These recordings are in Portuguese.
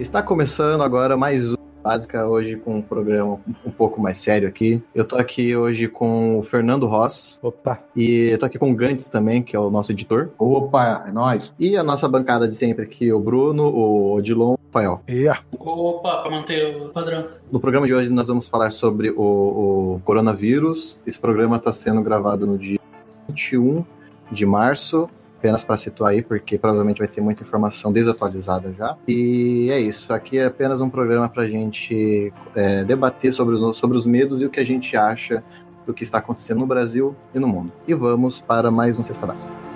Está começando agora mais um Básica, hoje com um programa um pouco mais sério aqui. Eu tô aqui hoje com o Fernando Ross. Opa. E eu tô aqui com o Gantz também, que é o nosso editor. Opa, é nóis. E a nossa bancada de sempre aqui, o Bruno, o Odilon, o Rafael. Yeah. Opa, pra manter o padrão. No programa de hoje nós vamos falar sobre o, o coronavírus. Esse programa está sendo gravado no dia 21 de março apenas para situar aí, porque provavelmente vai ter muita informação desatualizada já. E é isso, aqui é apenas um programa para a gente é, debater sobre os, sobre os medos e o que a gente acha do que está acontecendo no Brasil e no mundo. E vamos para mais um Sexta Básica.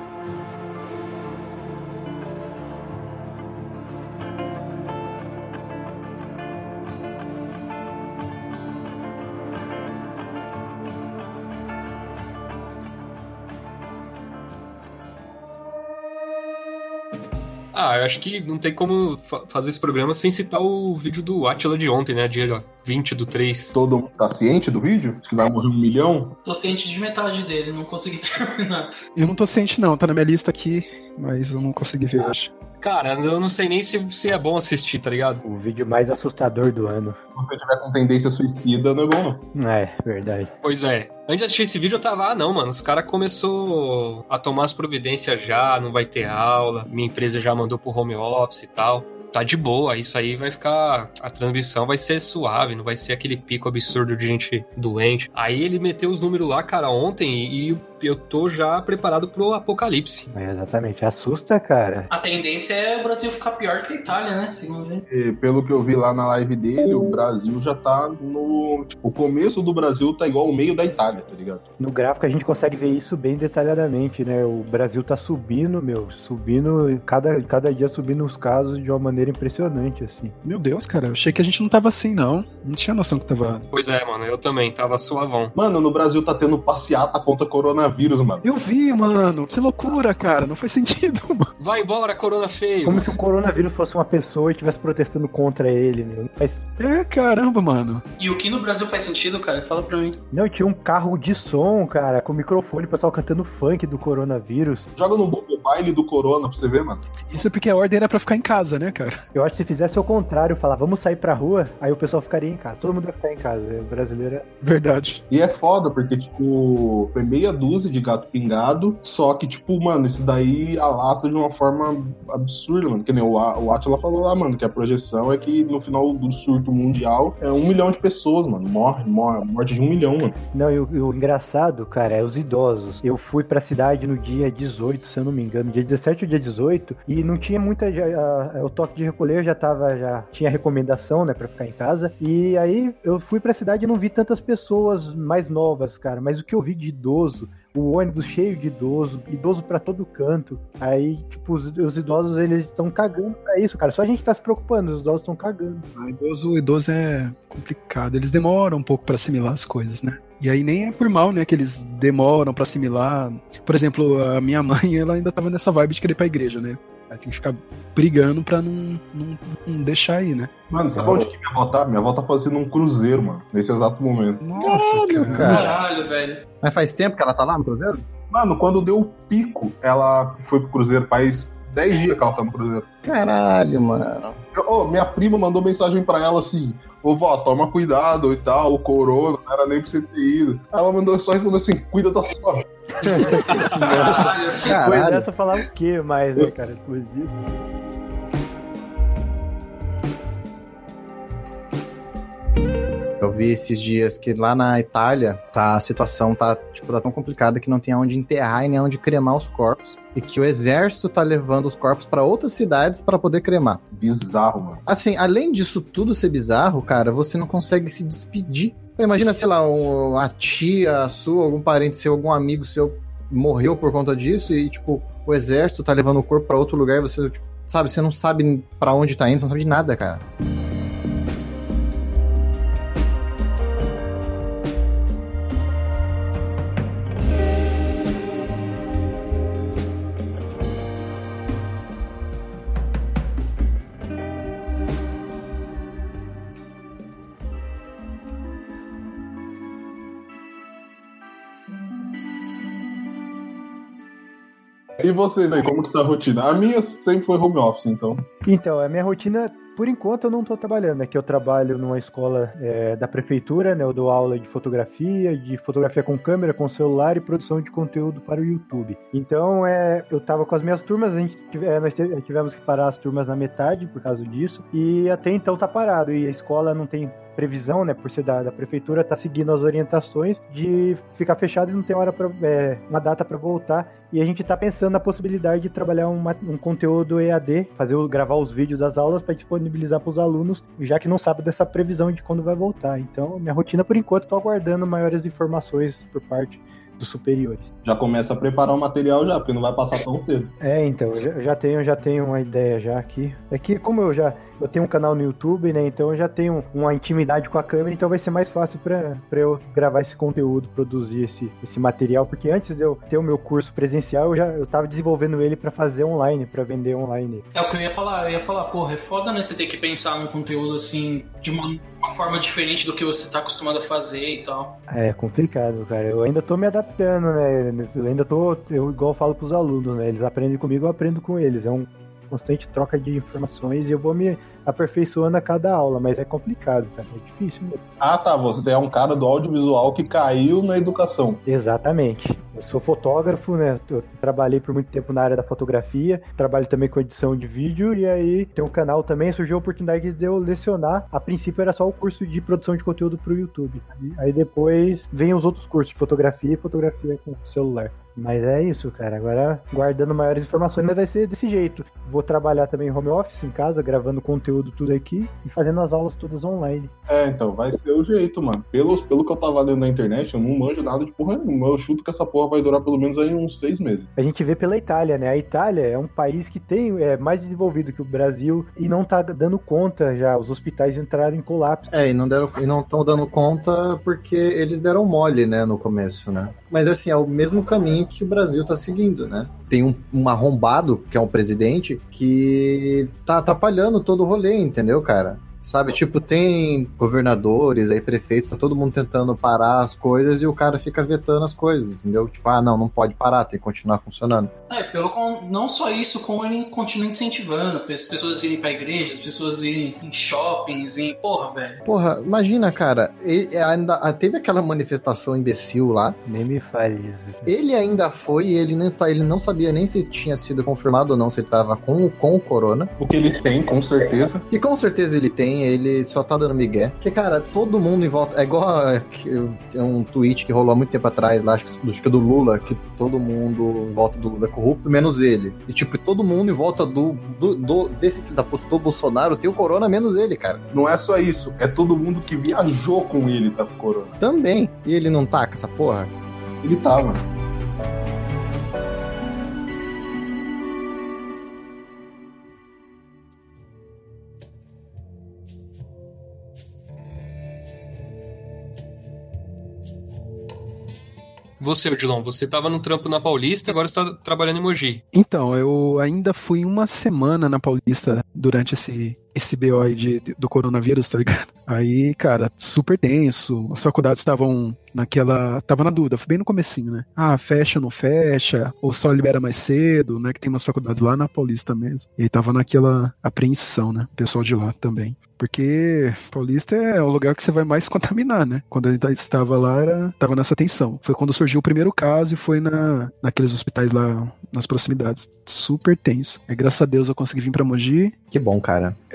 Acho que não tem como fa fazer esse programa sem citar o vídeo do Atila de ontem, né? Dia 20 do 3. Todo mundo tá ciente do vídeo? Acho que vai morrer um milhão? Tô ciente de metade dele, não consegui terminar. Eu não tô ciente, não. Tá na minha lista aqui, mas eu não consegui ver hoje. Cara, eu não sei nem se, se é bom assistir, tá ligado? O vídeo mais assustador do ano. Se você tiver com tendência suicida, não é bom, não. É, verdade. Pois é. Antes de assistir esse vídeo, eu tava, ah, não, mano, os caras começou a tomar as providências já, não vai ter aula, minha empresa já mandou pro home office e tal. Tá de boa, isso aí vai ficar. A transmissão vai ser suave, não vai ser aquele pico absurdo de gente doente. Aí ele meteu os números lá, cara, ontem e eu tô já preparado pro apocalipse. É, exatamente, assusta, cara. A tendência é o Brasil ficar pior que a Itália, né? Segundo ele. E pelo que eu vi lá na live dele, o Brasil já tá no. Tipo, o começo do Brasil tá igual o meio da Itália, tá ligado? No gráfico a gente consegue ver isso bem detalhadamente, né? O Brasil tá subindo, meu, subindo, cada, cada dia subindo os casos de uma maneira impressionante, assim. Meu Deus, cara, eu achei que a gente não tava assim, não. Não tinha noção que tava. Pois é, mano, eu também, tava suavão. Mano, no Brasil tá tendo passeata contra coronavírus vírus, mano. Eu vi, mano. Que loucura, cara. Não faz sentido, mano. Vai embora, corona feio. Como se o coronavírus fosse uma pessoa e estivesse protestando contra ele, meu. Não faz... É, caramba, mano. E o que no Brasil faz sentido, cara? Fala pra mim. Não, tinha um carro de som, cara, com microfone, o pessoal cantando funk do coronavírus. Joga no Google baile do corona pra você ver, mano. Isso é porque a ordem era pra ficar em casa, né, cara? Eu acho que se fizesse o contrário, falar, vamos sair pra rua, aí o pessoal ficaria em casa. Todo mundo ia ficar em casa. O brasileiro é... Verdade. E é foda, porque, tipo, foi meia dúzia de gato pingado, só que, tipo, mano, isso daí alastra de uma forma absurda, mano. Que nem o, o Atila falou lá, mano, que a projeção é que no final do surto mundial é um milhão de pessoas, mano. Morre, morre, morte de um milhão, mano. Não, e o, e o engraçado, cara, é os idosos. Eu fui pra cidade no dia 18, se eu não me engano, dia 17 ou dia 18, e não tinha muita. Já, a, o toque de recolher já tava, já tinha recomendação, né, pra ficar em casa. E aí eu fui pra cidade e não vi tantas pessoas mais novas, cara. Mas o que eu vi de idoso o ônibus cheio de idoso, idoso para todo canto. Aí, tipo, os, os idosos, eles estão cagando pra isso, cara. Só a gente tá se preocupando, os idosos estão cagando. O idoso, idoso é complicado. Eles demoram um pouco para assimilar as coisas, né? E aí nem é por mal, né, que eles demoram para assimilar. Por exemplo, a minha mãe, ela ainda tava nessa vibe de querer ir pra igreja, né? Aí tem que ficar brigando pra não, não, não deixar aí, né? Mano, sabe onde que minha avó tá? Minha avó tá fazendo um cruzeiro, mano, nesse exato momento. Nossa, Caralho, cara. cara. Caralho, velho. Mas faz tempo que ela tá lá no Cruzeiro? Mano, quando deu o pico, ela foi pro cruzeiro faz 10 dias que ela tá no cruzeiro. Caralho, mano. Ô, minha prima mandou mensagem pra ela assim: Ô vó, toma cuidado e tal, o corona, não era nem pra você ter ido. Ela mandou só responder assim: cuida da sua vida. Caralho. Caralho. dessa falar o que mais, né, cara? Depois disso. Eu vi esses dias que lá na Itália tá, a situação tá, tipo, tá tão complicada que não tem aonde enterrar e nem aonde cremar os corpos. E que o exército tá levando os corpos pra outras cidades pra poder cremar. Bizarro, mano. Assim, além disso tudo ser bizarro, cara, você não consegue se despedir. Imagina, sei lá, um- a tia sua, algum parente seu, algum amigo seu morreu por conta disso e, tipo, o exército tá levando o corpo pra outro lugar e você, tipo, sabe, você não sabe pra onde tá indo, você não sabe de nada, cara. Vocês aí, como que tá a rotina? A minha sempre foi home office, então. Então, a minha rotina Por enquanto eu não tô trabalhando, é que eu trabalho numa escola é, da prefeitura, né? Eu dou aula de fotografia, de fotografia com câmera, com celular e produção de conteúdo para o YouTube. Então, é, eu tava com as minhas turmas, a gente é, nós tive- tivemos que parar as turmas na metade por causa disso, e até então tá parado, e a escola não tem previsão, né, por ser da, da prefeitura, tá seguindo as orientações de ficar fechado e não tem hora para uma data para voltar. E a gente tá pensando na possibilidade de trabalhar uma- um conteúdo EAD, fazer gravar os vídeos das aulas para disponibilizar para os alunos, já que não sabe dessa previsão de quando vai voltar. Então, minha rotina por enquanto tô aguardando maiores informações por parte dos superiores. Já começa a preparar o material já, porque não vai passar tão cedo. É, então, eu já, já tenho, já tenho uma ideia já aqui. É que como eu já eu tenho um canal no YouTube, né? Então eu já tenho uma intimidade com a câmera, então vai ser mais fácil pra pra eu gravar esse conteúdo, produzir esse, esse material, porque antes de eu ter o meu curso presencial, eu já eu tava desenvolvendo ele pra fazer online, pra vender online. É o que eu ia falar, eu ia falar, porra, é foda, né? Você ter que pensar num conteúdo assim, de uma, uma forma diferente do que você tá acostumado a fazer e tal. É complicado, cara. Eu ainda tô me adaptando, né? Eu ainda tô, eu igual eu falo pros alunos, né? Eles aprendem comigo, eu aprendo com eles. É um constante troca de informações e eu vou me aperfeiçoando a cada aula, mas é complicado, cara. É difícil mesmo. Ah, tá. Você é um cara do audiovisual que caiu na educação. Exatamente. Eu sou fotógrafo, né? Eu trabalhei por muito tempo na área da fotografia, trabalho também com edição de vídeo e aí tem um canal também, surgiu a oportunidade de eu lecionar. A princípio era só o curso de produção de conteúdo pro YouTube. Aí depois vem os outros cursos de fotografia e fotografia com celular. Mas é isso, cara. Agora, guardando maiores informações, mas vai ser desse jeito. Vou trabalhar também em home office, em casa, gravando conteúdo tudo aqui e fazendo as aulas todas online. É, então, vai ser o jeito, mano. Pelo, pelo que eu tava lendo na internet, eu não manjo nada de porra nenhuma. Eu chuto que essa porra vai durar pelo menos aí uns seis meses. A gente vê pela Itália, né? A Itália é um país que tem é mais desenvolvido que o Brasil e não tá dando conta já. Os hospitais entraram em colapso. É, e não deram e não estão dando conta porque eles deram mole, né, no começo, né? Mas assim, é o mesmo caminho que o Brasil tá seguindo, né? Tem um, um arrombado, que é um presidente, que tá atrapalhando todo o rolê, entendeu, cara? Sabe, tipo, tem governadores aí, prefeitos, tá todo mundo tentando parar as coisas e o cara fica vetando as coisas, entendeu? Tipo, ah, não, não pode parar, tem que continuar funcionando. É, pelo não só isso, como ele continua incentivando as pessoas irem pra igreja, as pessoas irem em shoppings, em. Porra, velho. Porra, imagina, cara, ele ainda ah, teve aquela manifestação imbecil lá, Nem me fale isso. Ele ainda foi e ele, nem tá, ele não sabia nem se tinha sido confirmado ou não, se ele tava com, com o corona. O que ele tem, com certeza. E com certeza ele tem, ele só tá dando migué. Porque, cara, todo mundo em volta. É igual é, é um tweet que rolou há muito tempo atrás, lá, acho que, é do Lula, que todo mundo em volta do Lula é corrupto, menos ele. E, tipo, todo mundo em volta do, do, do- desse filho da puta, do Bolsonaro, tem o corona, menos ele, cara. Não é só isso, é todo mundo que viajou com ele tá com corona. Também. E ele não tá com essa porra? Ele tá, Você, Odilon, você tava no trampo na Paulista, agora você tá trabalhando em Mogi. Então, eu ainda fui uma semana na Paulista durante esse, esse BO aí de, de- do coronavírus, tá ligado? Aí, cara, super tenso. As faculdades estavam naquela. Tava na dúvida, foi bem no comecinho, né? Ah, fecha ou não fecha? Ou só libera mais cedo, né? Que tem umas faculdades lá na Paulista mesmo. E aí tava naquela apreensão, né? O pessoal de lá também. Porque Paulista é o lugar que você vai mais contaminar, né? Quando a gente estava lá, era, tava nessa tensão. Foi quando surgiu o primeiro caso e foi na, naqueles hospitais lá nas proximidades. Super tenso. É, graças a Deus eu consegui vir pra Mogi. Que bom, cara.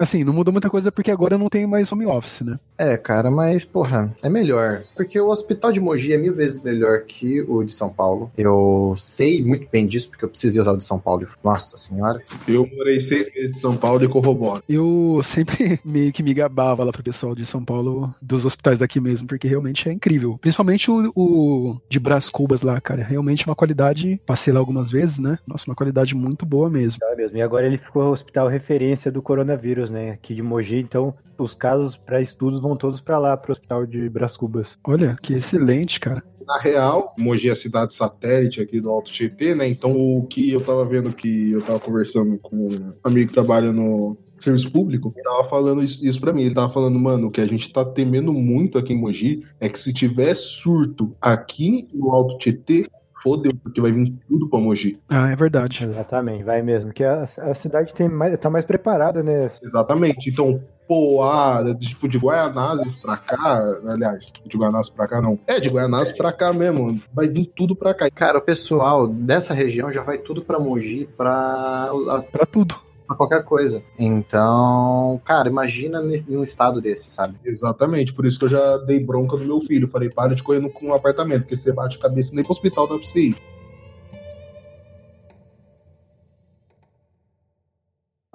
Assim, não mudou muita coisa porque agora eu não tenho mais home office, né? É, cara, mas, porra, é melhor. Porque o hospital de Mogi é mil vezes melhor que o de São Paulo. Eu sei muito bem disso, porque eu precisei usar o de São Paulo. Nossa senhora. Eu morei seis meses em São Paulo e corroboro. Eu sempre meio que me gabava lá pro pessoal de São Paulo, dos hospitais daqui mesmo, porque realmente é incrível. Principalmente o, o de Brás Cubas lá, cara. Realmente uma qualidade. Passei lá algumas vezes, né? Nossa, uma qualidade muito boa mesmo. É mesmo. E agora ele ficou hospital referência do coronavírus, né? Aqui de Mogi. Então, os casos para estudos vão todos para lá, pro hospital de Brás Cubas. Olha, que excelente, cara. Na real, Mogi é a cidade satélite aqui do Alto Tietê, né? Então o que eu tava vendo que eu tava conversando com um amigo que trabalha no serviço público, ele tava falando isso, isso pra mim. Ele tava falando, mano, o que a gente tá temendo muito aqui em Mogi é que se tiver surto aqui no Alto Tietê, fodeu, porque vai vir tudo pra Mogi. Ah, é verdade. Exatamente, vai mesmo. Que a, a cidade tem mais, tá mais preparada, né? Exatamente. Então, pô, ah, tipo, de Guaianazes pra cá, aliás, de Guaianazes pra cá não. É, de Guaianazes pra cá mesmo. Vai vir tudo pra cá. Cara, o pessoal dessa região já vai tudo pra Mogi, pra, Pra tudo. Qualquer coisa. Então, cara, imagina num estado desse, sabe? Exatamente, por isso que eu já dei bronca no meu filho. Falei, para de correr com um apartamento, porque você bate a cabeça nem pro hospital dá pra você ir.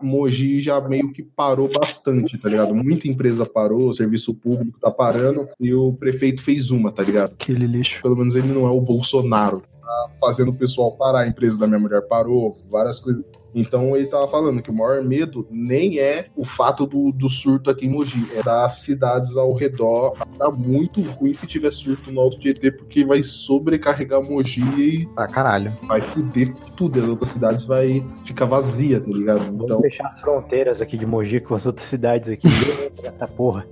Mogi já meio que parou bastante, tá ligado? Muita empresa parou, o serviço público tá parando e o prefeito fez uma, tá ligado? Aquele lixo. Pelo menos ele não é o Bolsonaro. Tá fazendo o pessoal parar. A empresa da minha mulher parou, várias coisas. Então ele tava falando que o maior medo nem é o fato do, do surto aqui em Mogi, é das cidades ao redor. Tá muito ruim se tiver surto no Alto Tietê, porque vai sobrecarregar Mogi e Pra caralho. vai fuder tudo. As outras cidades vai ficar vazia, tá ligado? Vamos Então, fechar as fronteiras aqui de Mogi com as outras cidades aqui. Essa porra.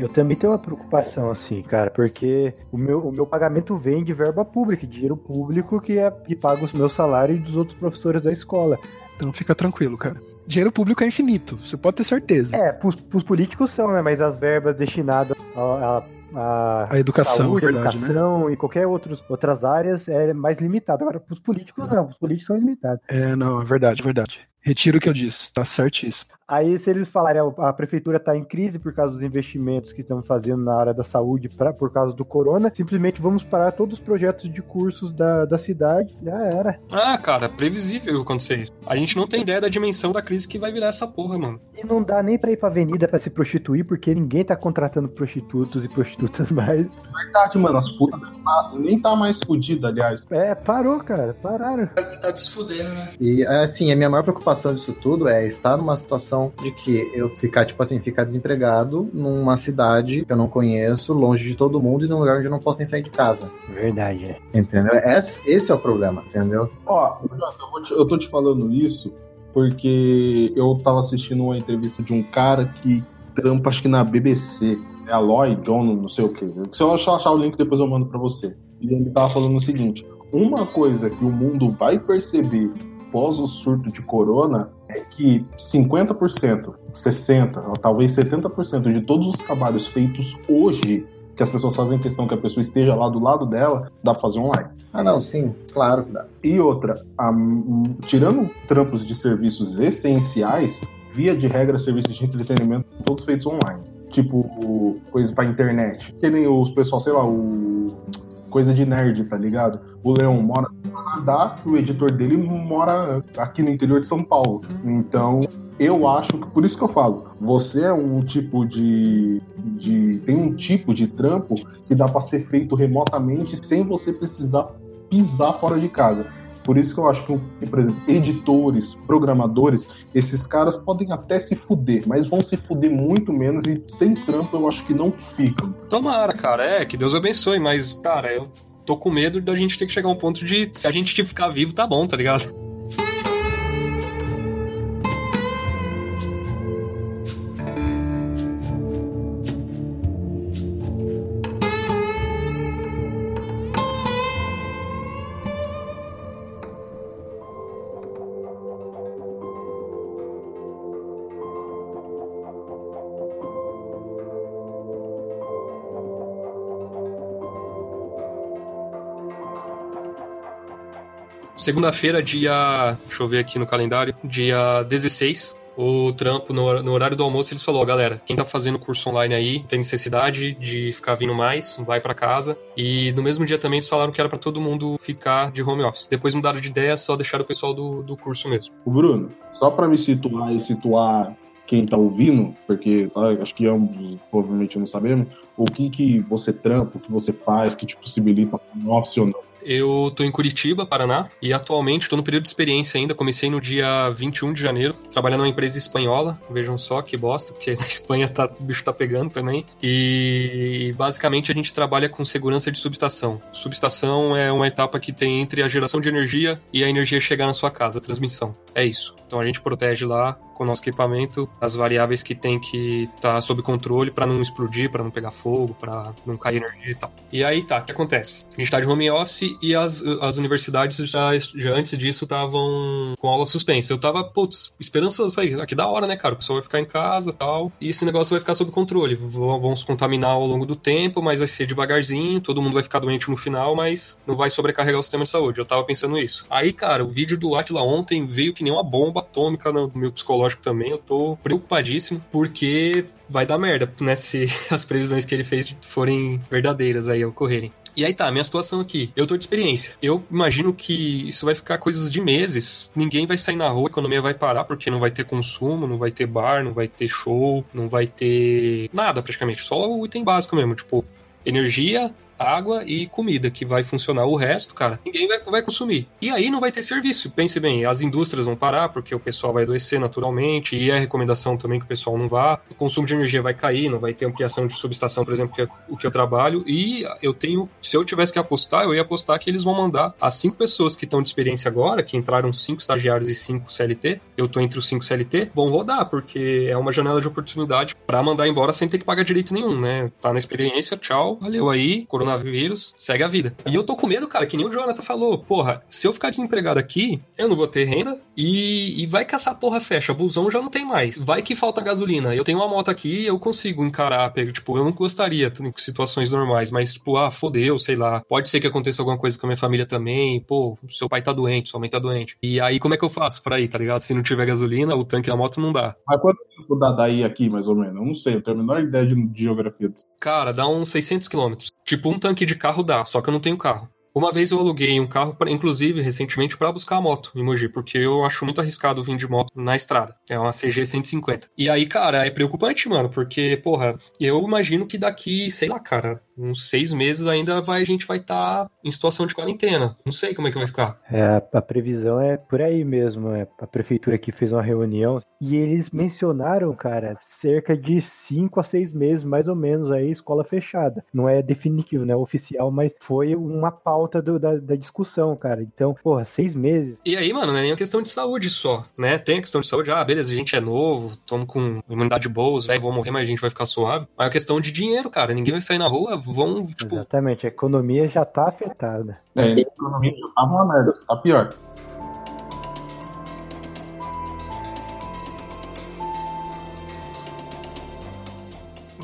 Eu também tenho uma preocupação, assim, cara, porque o meu, o meu pagamento vem de verba pública, dinheiro público que, é, que paga os meus salários e dos outros professores da escola. Então fica tranquilo, cara. Dinheiro público é infinito, você pode ter certeza. É, pros, pros políticos são, né? Mas as verbas destinadas a, a, a educação, saúde, verdade, né? educação e qualquer outros, outras áreas é mais limitado. Agora, pros políticos não, os políticos são limitados. É, não, é verdade, é verdade. Retiro o que eu disse, tá certíssimo. Aí, se eles falarem a, a prefeitura está em crise por causa dos investimentos que estamos fazendo na área da saúde pra, por causa do corona, simplesmente vamos parar todos os projetos de cursos da, da cidade. Já era. Ah, cara, previsível acontecer isso. A gente não tem ideia da dimensão da crise que vai virar essa porra, mano. E não dá nem pra ir pra avenida pra se prostituir, porque ninguém tá contratando prostitutos e prostitutas mais. verdade, mano, as putas tá- nem tá mais fodida, aliás. É, parou, cara. Pararam. Tá desfudendo, né? E assim, a minha maior preocupação disso tudo é estar numa situação de que eu ficar, tipo assim, ficar desempregado numa cidade que eu não conheço, longe de todo mundo e num lugar onde eu não posso nem sair de casa. Verdade, é. Entendeu? Esse, esse é o problema, entendeu? Ó, eu, tô te falando isso porque eu tava assistindo uma entrevista de um cara que trampa, acho que na BBC. É Aloy, John, não sei o quê. Se eu achar, achar o link, depois eu mando pra você. E ele tava falando o seguinte: uma coisa que o mundo vai perceber pós o surto de corona é que 50%, 60%, ou talvez 70% de todos os trabalhos feitos hoje, que as pessoas fazem questão que a pessoa esteja lá do lado dela, dá pra fazer online. Ah, não, sim, claro que dá. E outra, a- m- tirando trampos de serviços essenciais, via de regra, serviços de entretenimento, todos feitos online. Tipo, coisa pra internet. Que nem os pessoal, sei lá, o. Coisa de nerd, tá ligado? O Leão mora no Canadá, o editor dele mora aqui no interior de São Paulo. Então, eu acho que, por isso que eu falo, você é um tipo de. de tem um tipo de trampo que dá pra ser feito remotamente sem você precisar pisar fora de casa. Por isso que eu acho que, por exemplo, editores, programadores, esses caras podem até se fuder, mas vão se fuder muito menos e sem trampo eu acho que não ficam. Tomara, cara, é, que Deus abençoe, mas, cara, eu tô com medo da gente ter que chegar a um ponto de se a gente ficar vivo, tá bom, tá ligado? Segunda-feira, dia. Deixa eu ver aqui no calendário. Dia 16. O trampo, no, hor- no horário do almoço, eles falou: "Ó, galera, quem tá fazendo curso online aí, tem necessidade de ficar vindo mais, vai pra casa. E no mesmo dia também eles falaram que era pra todo mundo ficar de home office. Depois mudaram de ideia, só deixaram o pessoal do, do curso mesmo. O Bruno, só pra me situar e situar quem tá ouvindo, porque tá, acho que ambos provavelmente não sabemos, o que que você trampa, o que você faz, que te possibilita home office ou não. Eu tô em Curitiba, Paraná, e atualmente tô no período de experiência ainda. Comecei no dia 21 de janeiro, trabalhando numa empresa espanhola. Vejam só que bosta, porque na Espanha tá, o bicho tá pegando também. E basicamente a gente trabalha com segurança de subestação. Subestação é uma etapa que tem entre a geração de energia e a energia chegar na sua casa, a transmissão. É isso. Então a gente protege lá com o nosso equipamento as variáveis que tem que estar tá sob controle para não explodir, para não pegar fogo, para não cair energia e tal. E aí tá, o que acontece? A gente tá de home office e as, as universidades já, já antes disso estavam com aula suspensa. Eu tava, putz, esperançoso. Falei, aqui da hora, né, cara? O pessoal vai ficar em casa tal. E esse negócio vai ficar sob controle. Vão se contaminar ao longo do tempo, mas vai ser devagarzinho. Todo mundo vai ficar doente no final, mas não vai sobrecarregar o sistema de saúde. Eu tava pensando isso. Aí, cara, o vídeo do Atila ontem veio que nem uma bomba atômica no meu psicológico psicológico também, eu tô preocupadíssimo, porque vai dar merda, né? Se as previsões que ele fez forem verdadeiras aí ocorrerem. E aí tá, minha situação aqui. Eu tô de experiência. Eu imagino que isso vai ficar coisas de meses. Ninguém vai sair na rua, a economia vai parar porque não vai ter consumo, não vai ter bar, não vai ter show, não vai ter nada praticamente. Só o item básico mesmo, tipo energia, água e comida, que vai funcionar. O resto, cara, ninguém vai, vai consumir. E aí não vai ter serviço. Pense bem, as indústrias vão parar porque o pessoal vai adoecer naturalmente e é recomendação também que o pessoal não vá. O consumo de energia vai cair, não vai ter ampliação de subestação, por exemplo, que é o que eu trabalho. E eu tenho, se eu tivesse que apostar, eu ia apostar que eles vão mandar as cinco pessoas que estão de experiência agora, que entraram cinco estagiários e cinco CLT, eu tô entre os cinco CLT, vão rodar, porque é uma janela de oportunidade para mandar embora sem ter que pagar direito nenhum, né? Tá na experiência, tchau, valeu aí, coronavírus coronavírus, segue a vida. E eu tô com medo, cara, que nem o Jonathan falou. Porra, se eu ficar desempregado aqui, eu não vou ter renda e, e vai que essa porra fecha. Busão já não tem mais. Vai que falta gasolina. Eu tenho uma moto aqui e eu consigo encarar. Tipo, eu não gostaria em situações normais, mas, tipo, ah, fodeu, sei lá. Pode ser que aconteça alguma coisa com a minha família também. Pô, seu pai tá doente, sua mãe tá doente. E aí, como é que eu faço pra ir, tá ligado? Se não tiver gasolina, o tanque da moto não dá. Mas quanto tempo dá daí aqui, mais ou menos? Eu não sei, eu tenho a menor ideia de, de geografia. Cara, dá uns 600 quilômetros. Tipo, um tanque de carro dá, só que eu não tenho carro. Uma vez eu aluguei um carro, pra, inclusive, recentemente, para buscar a moto em Mogi, porque eu acho muito arriscado vir de moto na estrada. É uma CG 150. E aí, cara, é preocupante, mano, porque, porra, eu imagino que daqui, sei lá, cara, uns seis meses ainda vai, a gente vai estar tá em situação de quarentena. Não sei como é que vai ficar. É, a, previsão é por aí mesmo. É, a prefeitura aqui fez uma reunião e eles mencionaram, cara, cerca de cinco a seis meses, mais ou menos, aí, escola fechada. Não é definitivo, né? Oficial, mas foi uma pauta do, da, da discussão, cara. Então, porra, seis meses. E aí, mano, não é nem uma questão de saúde só, né? Tem a questão de saúde, ah, beleza, a gente é novo, estamos com imunidade boa, os velhos vão morrer, mas a gente vai ficar suave. Mas é uma questão de dinheiro, cara. Ninguém vai sair na rua, vão, tipo. Exatamente, a economia já tá afetada. É, a economia já tá uma merda, tá pior.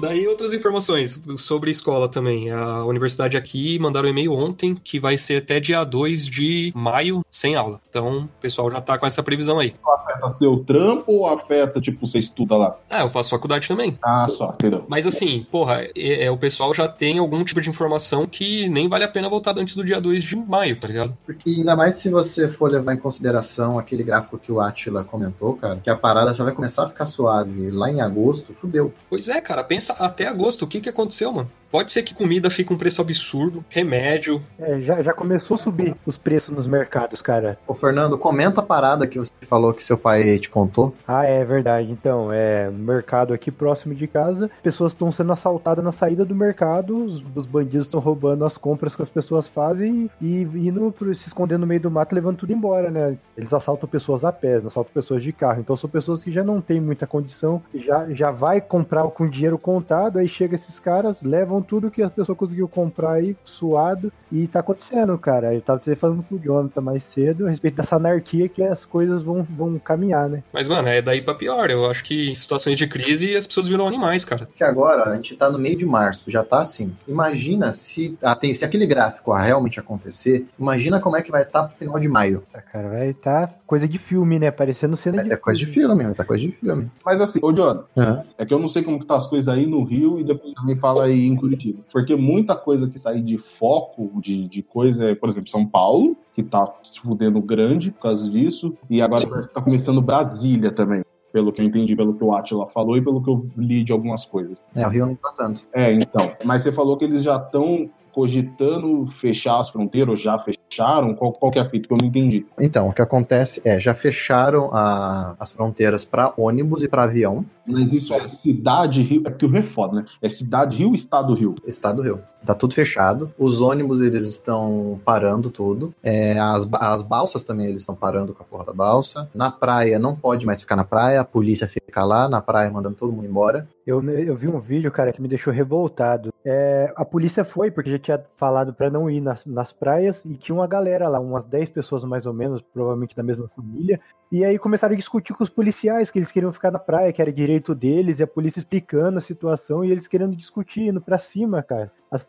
Daí outras informações sobre escola também. A universidade aqui mandaram um e-mail ontem que vai ser até dia 2 de maio sem aula. Então o pessoal já tá com essa previsão aí. Afeta seu trampo ou afeta, tipo, você estuda lá? Ah, eu faço faculdade também. Ah, só, entendeu? Mas assim, porra, é, é, o pessoal já tem algum tipo de informação que nem vale a pena voltar antes do dia 2 de maio, tá ligado? Porque ainda mais se você for levar em consideração aquele gráfico que o Atila comentou, cara, que a parada já vai começar a ficar suave lá em agosto, fudeu. Pois é, cara, pensa até agosto, o que que aconteceu, mano? Pode ser que comida fique um preço absurdo, remédio. É, já, já começou a subir os preços nos mercados, cara. Ô, Fernando, comenta a parada que você falou que seu pai te contou. Ah, é verdade. Então, é, no mercado aqui próximo de casa, pessoas estão sendo assaltadas na saída do mercado, os, os bandidos estão roubando as compras que as pessoas fazem e indo se escondendo no meio do mato, levando tudo embora, né? Eles assaltam pessoas a pé, assaltam pessoas de carro. Então, são pessoas que já não têm muita condição, já, já vai comprar com dinheiro contado, aí chega esses caras, levam tudo que a pessoa conseguiu comprar aí, suado, e tá acontecendo, cara. Eu tava falando com o Jonathan mais cedo a respeito dessa anarquia que as coisas vão, vão caminhar, né? Mas, mano, é daí pra pior. Eu acho que em situações de crise as pessoas viram animais, cara. Que agora a gente tá no meio de março, já tá assim. Imagina se, ah, tem, se aquele gráfico ah, realmente acontecer, imagina como é que vai estar tá pro final de maio. Ah, cara, vai estar tá coisa de filme, né? Parecendo cena é, de É coisa de filme, vai tá coisa de filme. Mas assim, ô Jonathan, uhum. é que eu não sei como que tá as coisas aí no Rio e depois me fala aí em Curitiba. Porque muita coisa que sai de foco, de, de coisa, é, por exemplo, São Paulo, que tá se fudendo grande por causa disso, e agora tá começando Brasília também pelo que eu entendi, pelo que o Atila falou e pelo que eu li de algumas coisas. É, o Rio não tá tanto. É, então. Mas você falou que eles já estão cogitando fechar as fronteiras, ou já fecharam? Qual, qual que é a fita que eu não entendi? Então, o que acontece é, já fecharam a- as fronteiras para ônibus e para avião, Mas isso é cidade Rio. É porque o Rio é foda, né? É cidade Rio, estado Rio. estado do Rio. Tá tudo fechado. Os ônibus, eles estão parando tudo. É, as, as balsas também, eles estão parando com a porra da balsa. Na praia, não pode mais ficar na praia. A polícia fica lá na praia, mandando todo mundo embora. Eu, eu vi um vídeo, cara, que me deixou revoltado. É, a polícia foi, porque já tinha falado pra não ir nas, nas praias, e tinha uma galera lá, umas 10 pessoas mais ou menos, provavelmente da mesma família. E aí começaram a discutir com os policiais que eles queriam ficar na praia, que era direito deles, e a polícia explicando a situação e eles querendo discutir, indo pra cima, cara. As,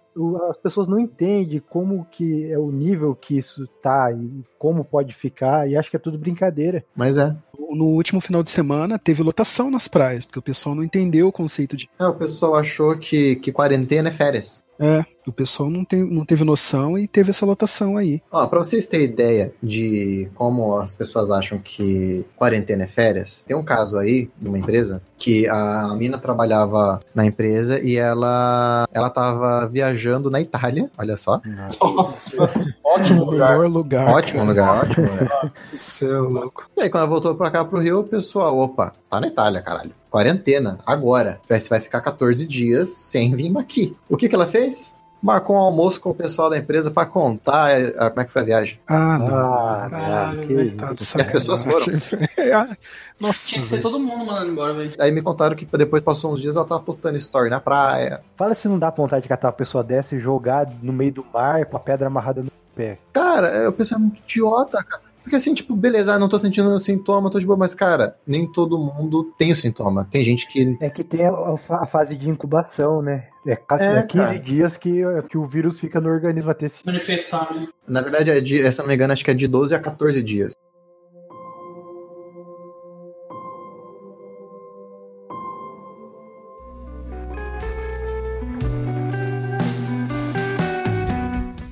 as pessoas não entendem como que é o nível que isso tá e como pode ficar, e acham que é tudo brincadeira. Mas é. No último final de semana teve lotação nas praias, porque o pessoal não entendeu o conceito de. É, o pessoal achou que, que quarentena é férias. É, o pessoal não, tem, não teve noção e teve essa lotação aí. Ó, pra vocês terem ideia de como as pessoas acham que quarentena é férias, tem um caso aí de uma empresa que a mina trabalhava na empresa e ela ela tava viajando na Itália, olha só. Nossa, ótimo lugar. Lugar. Ótimo lugar, ótimo lugar. Céu, louco. E aí quando ela voltou pra cá pro Rio, o pessoal, opa, tá na Itália, caralho. Quarentena, agora. Você vai ficar 14 dias sem vir aqui. O que que ela fez? Marcou um almoço com o pessoal da empresa pra contar eh, como é que foi a viagem. Ah, não. Ah, Caralho, cara, que velho. Tá E as pessoas sacanagem. É, Nossa, Tinha que ser todo mundo mandando embora, velho. Aí me contaram que depois passou uns dias ela tava postando story na praia. Fala se não dá vontade de catar uma pessoa dessa e jogar no meio do mar com a pedra amarrada no pé. Cara, eu penso é muito idiota, cara. Porque assim, tipo, beleza, ah, não tô sentindo sintoma, tô de boa, mas, cara, nem todo mundo tem o sintoma. Tem gente que. É que tem a, a fa- a fase de incubação, né? É, É, é 15 cara. dias que, que o vírus fica no organismo até se. Manifestar, né? Na verdade, é de, se eu não me engano, acho que é de 12 a 14 dias.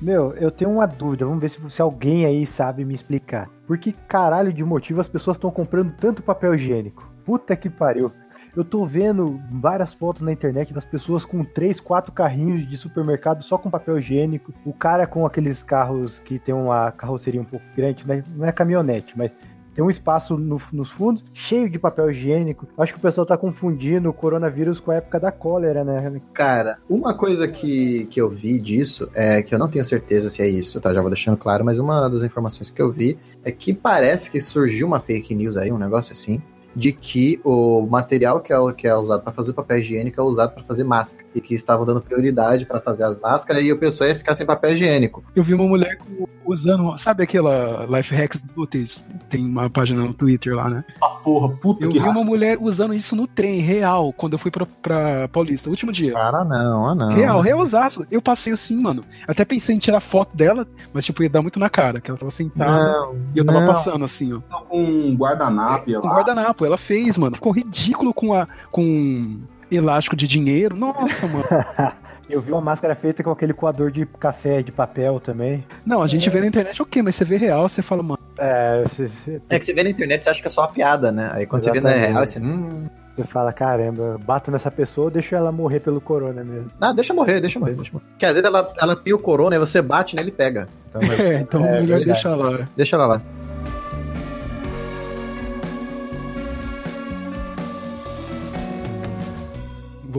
Meu, eu tenho uma dúvida, vamos ver se, se alguém aí sabe me explicar. Por que caralho de motivo as pessoas estão comprando tanto papel higiênico? Puta que pariu. Eu tô vendo várias fotos na internet das pessoas com três, quatro carrinhos de supermercado só com papel higiênico. O cara com aqueles carros que tem uma carroceria um pouco grande, né? não é caminhonete, mas tem um espaço no- nos fundos cheio de papel higiênico. Acho que o pessoal tá confundindo o coronavírus com a época da cólera, né? Cara, uma coisa que, que eu vi disso é que eu não tenho certeza se é isso, tá? Já vou deixando claro, mas uma das informações que eu vi é que parece que surgiu uma fake news aí, um negócio assim, de que o material que é, que é usado para fazer papel higiênico é usado para fazer máscara. E que estavam dando prioridade para fazer as máscaras e o pessoal ia ficar sem papel higiênico. Eu vi uma mulher usando, sabe aquela Life Hacks Inúteis? Tem uma página no Twitter lá, né? Essa porra, puta Eu que vi uma mulher usando isso no trem, real, quando eu fui pra, pra Paulista, último dia. Cara, não, ah não. Real, realzaço. Eu passei assim, mano. Até pensei em tirar foto dela, mas tipo, ia dar muito na cara, que ela tava sentada Não, e eu tava não. passando assim, ó. com um guardanapo Com lá. guardanapo, ela fez, mano. Ficou ridículo com a com elástico de dinheiro. Nossa, mano. Eu vi uma máscara feita com aquele coador de café de papel também. Não, a gente vê na internet, ok, mas você vê real, você fala, mano, É, você, você- É que você vê na internet você acha que é só uma piada, né? Aí quando você vê na Exatamente. real, você. Hum, você fala, caramba, bato nessa pessoa ou deixo ela morrer pelo corona mesmo. ah, deixa morrer, deixa morrer, deixa morrer. Porque às vezes ela, ela tem o corona e você bate nele e pega. Então, é, então É, melhor verdade. deixar lá. deixa ela lá.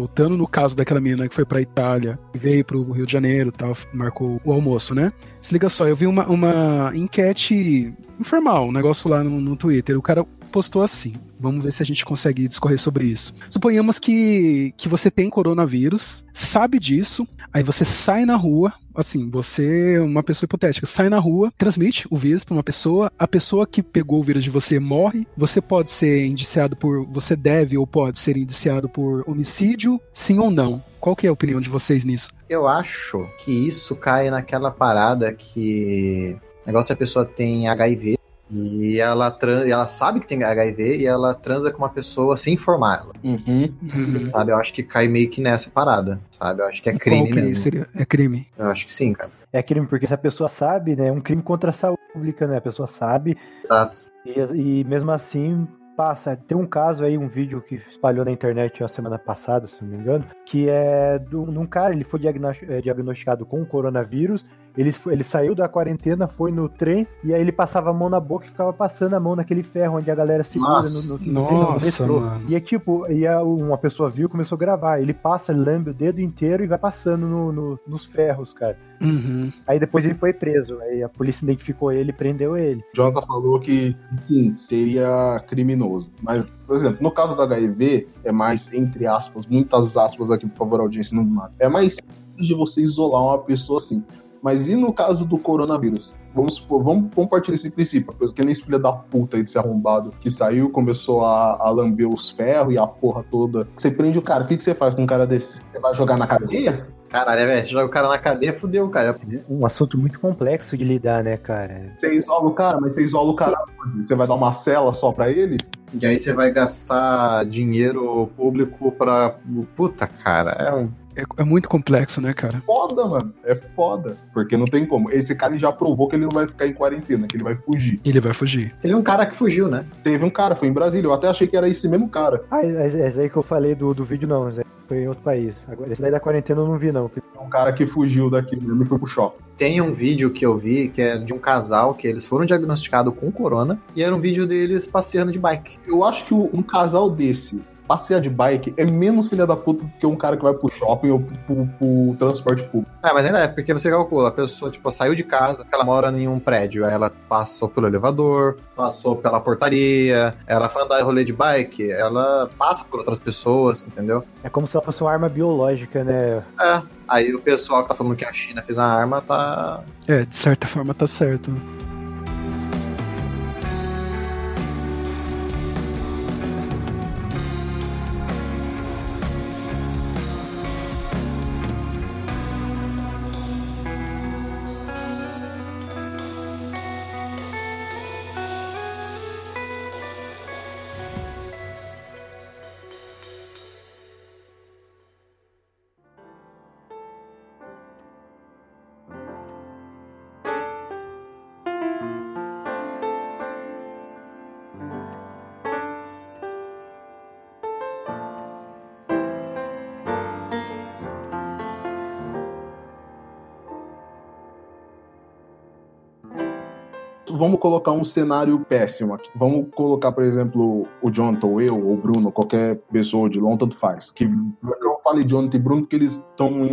Voltando no caso daquela menina que foi pra Itália, veio pro Rio de Janeiro tal, marcou o almoço, né? Se liga só, eu vi uma, uma enquete informal, um negócio lá no, no Twitter. O cara postou assim. Vamos ver se a gente consegue discorrer sobre isso. Suponhamos que, que você tem coronavírus, sabe disso, aí você sai na rua, assim, você é uma pessoa hipotética, sai na rua, transmite o vírus para uma pessoa, a pessoa que pegou o vírus de você morre, você pode ser indiciado por, você deve ou pode ser indiciado por homicídio, sim ou não? Qual que é a opinião de vocês nisso? Eu acho que isso cai naquela parada que. Negócio a pessoa tem HIV e ela, tran... e ela sabe que tem HIV e ela transa com uma pessoa sem informar ela. Uhum. Sabe? Eu acho que cai meio que nessa parada. Sabe? Eu acho que é crime que mesmo. seria? É crime. Eu acho que sim, cara. É crime porque se a pessoa sabe, né? É um crime contra a saúde pública, né? A pessoa sabe Exato. e, e mesmo assim passa. Tem um caso aí, um vídeo que espalhou na internet a semana passada, se não me engano, que é de um cara, ele foi eh, diagnosticado com coronavírus Ele, ele saiu da quarentena, foi no trem, e aí ele passava a mão na boca e ficava passando a mão naquele ferro onde a galera segura Nossa, no, no, no trem, no Nossa, metrô. mano. E é tipo, e a- uma pessoa viu, começou a gravar. Ele passa, ele lambe o dedo inteiro e vai passando no- no- nos ferros, cara. Uhum. Aí depois ele foi preso. Aí a polícia identificou ele e prendeu ele. Jonathan falou que, sim, seria criminoso. Mas, por exemplo, no caso do HIV, é mais, entre aspas, muitas aspas aqui, por favor, audiência, não mata. É mais simples de você isolar uma pessoa assim. Mas e no caso do coronavírus? Vamos supor, vamos, vamos partir desse princípio. Porque que nem esse filho da puta aí desse arrombado que saiu, começou a, a lamber os ferros e a porra toda. Você prende o cara, o que, que você faz com um cara desse? Você vai jogar na cadeia? Caralho, velho, você joga o cara na cadeia, fudeu, cara. Um assunto muito complexo de lidar, né, cara? Você isola o cara, mas você isola o cara onde? Você vai dar uma cela só pra ele? E aí você vai gastar dinheiro público pra. Puta, cara, é um. É, é muito complexo, né, cara? foda, mano. É foda. Porque não tem como. Esse cara já provou que ele não vai ficar em quarentena, que ele vai fugir. Ele vai fugir. Teve um cara que fugiu, né? Teve um cara, foi em Brasília. Eu até achei que era esse mesmo cara. Ah, esse esse aí que eu falei do, do vídeo, não. Esse foi em outro país. Agora, esse daí da quarentena eu não vi, não. Um cara que fugiu daqui mesmo e foi pro shopping. Tem um vídeo que eu vi que é de um casal que eles foram diagnosticados com corona e era um vídeo deles passeando de bike. Eu acho que um casal desse passear de bike é menos filha da puta do que um cara que vai pro shopping ou pro, pro- transporte público. Ah, mas ainda é, porque você calcula, a pessoa, tipo, saiu de casa, ela mora em um prédio, aí ela passou pelo elevador, passou pela portaria, ela foi andar em rolê de bike, ela passa por outras pessoas, entendeu? É como se ela fosse uma arma biológica, né? É. Aí o pessoal que tá falando que a China fez a arma tá. É, de certa forma tá certo. Colocar um cenário péssimo aqui. Vamos colocar, por exemplo, o Jonathan, ou eu, ou o Bruno, qualquer pessoa de longe, tanto faz. Que eu falei Jonathan e Bruno porque eles estão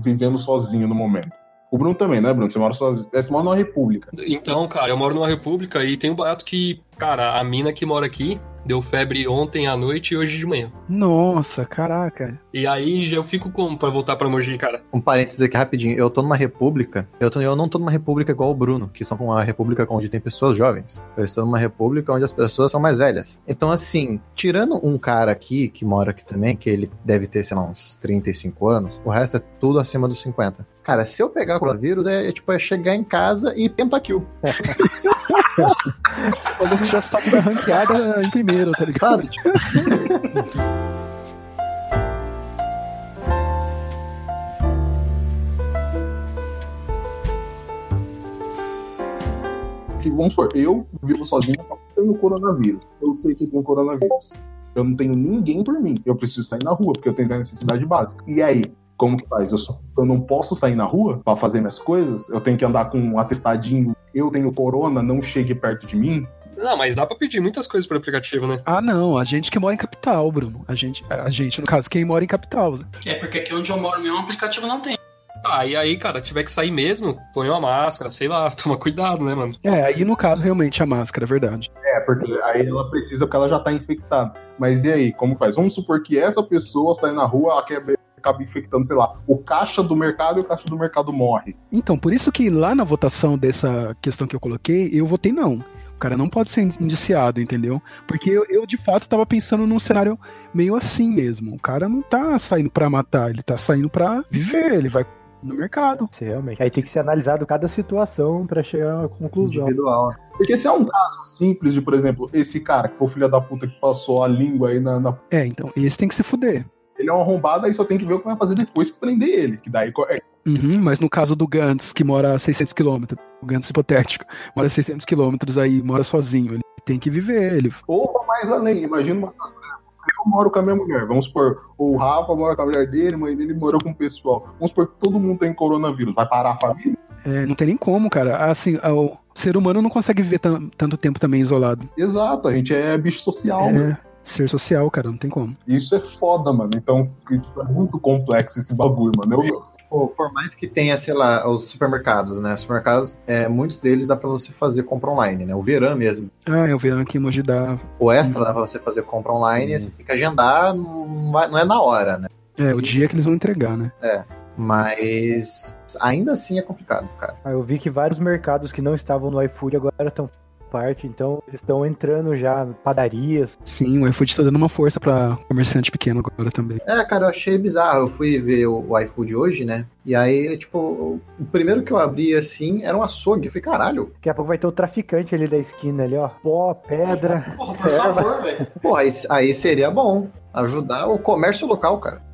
vivendo sozinhos no momento. O Bruno também, né, Bruno? Você mora sozinho. é, Você mora numa república. Então, cara, eu moro numa república e tem um barato que, cara, a mina que mora aqui deu febre ontem à noite e hoje de manhã. Nossa, caraca. E aí já eu fico como pra voltar pra Mogi, cara? Um parênteses aqui rapidinho. Eu tô numa república. Eu, tô- eu não tô numa república igual o Bruno, que são uma república onde tem pessoas jovens. Eu estou numa república onde as pessoas são mais velhas. Então, assim, tirando um cara aqui, que mora aqui também, que ele deve ter, sei lá, uns 35 anos, o resto é tudo acima dos 50. Cara, se eu pegar o coronavírus, é, é tipo, é chegar em casa e pentakill. Quando a gente já sabe da ranqueada em primeiro, tá ligado? Que, vamos supor, eu vivo sozinho, eu tenho coronavírus. Eu sei que tem coronavírus. Eu não tenho ninguém por mim. Eu preciso sair na rua, porque eu tenho a necessidade básica. E aí? Como que faz? Eu, só, eu não posso sair na rua pra fazer minhas coisas? Eu tenho que andar com um atestadinho. Eu tenho corona, não chegue perto de mim? Não, mas dá pra pedir muitas coisas pro aplicativo, né? Ah, não, a gente que mora em capital, Bruno. A gente, a gente no caso, quem mora em capital. É porque aqui onde eu moro mesmo, o aplicativo não tem. Ah, e aí, cara, tiver que sair mesmo, põe uma máscara, sei lá, toma cuidado, né, mano? É, aí no caso, realmente, a máscara, é verdade. É, porque aí ela precisa porque ela já tá infectada. Mas e aí? Como faz? Vamos supor que essa pessoa sai na rua, ela quebra acaba infectando, sei lá, o caixa do mercado e o caixa do mercado morre. Então, por isso que lá na votação dessa questão que eu coloquei, eu votei não. O cara não pode ser indiciado, entendeu? Porque eu, eu, de fato tava pensando num cenário meio assim mesmo. O cara não tá saindo pra matar, ele tá saindo pra viver, ele vai no mercado. Sim, realmente. Aí tem que ser analisado cada situação pra chegar a uma conclusão. individual. Porque se é um caso simples de, por exemplo, esse cara que foi o filho da puta que passou a língua aí na, na É, então, esse tem que se fuder. Ele é um arrombado, aí só tem que ver o que vai fazer depois que prender ele. Que daí é, Uhum, mas no caso do Gantz, que mora a 600 km, o Gantz hipotético, mora a 600 km aí, mora sozinho, ele tem que viver, ele... Ou mais além, imagina uma exemplo, eu moro com a minha mulher, vamos supor, o Rafa mora com a mulher dele, a mãe dele morou com o pessoal. Vamos supor que todo mundo tem coronavírus, vai parar a família? É, não tem nem como, cara. Assim, o ser humano não consegue viver tanto tempo também isolado. Exato, a gente é bicho social, é. né? Ser social, cara, não tem como. Isso é foda, mano. Então, é muito complexo esse bagulho, mano. Eu, Pô, por mais que tenha, sei lá, os supermercados, né? Supermercados, é, muitos deles dá pra você fazer compra online, né? O Verão mesmo. Ah, é o Verão aqui em Mogi dá. O Extra dá pra você fazer compra online, hum. você tem que agendar, não é na hora, né? É, o dia que eles vão entregar, né? É. Mas ainda assim é complicado, cara. Ah, eu vi que vários mercados que não estavam no iFood agora estão parte, então eles estão entrando já padarias. Sim, o iFood está dando uma força para comerciante pequeno agora também. É, cara, eu achei bizarro. Eu fui ver o, iFood hoje, né? E aí, tipo, o primeiro que eu abri assim era um açougue. Eu falei, caralho. Daqui a pouco vai ter o traficante ali da esquina ali, ó. Pó, pedra. Porra, por favor, velho. Porra, aí, aí seria bom ajudar o comércio local, cara.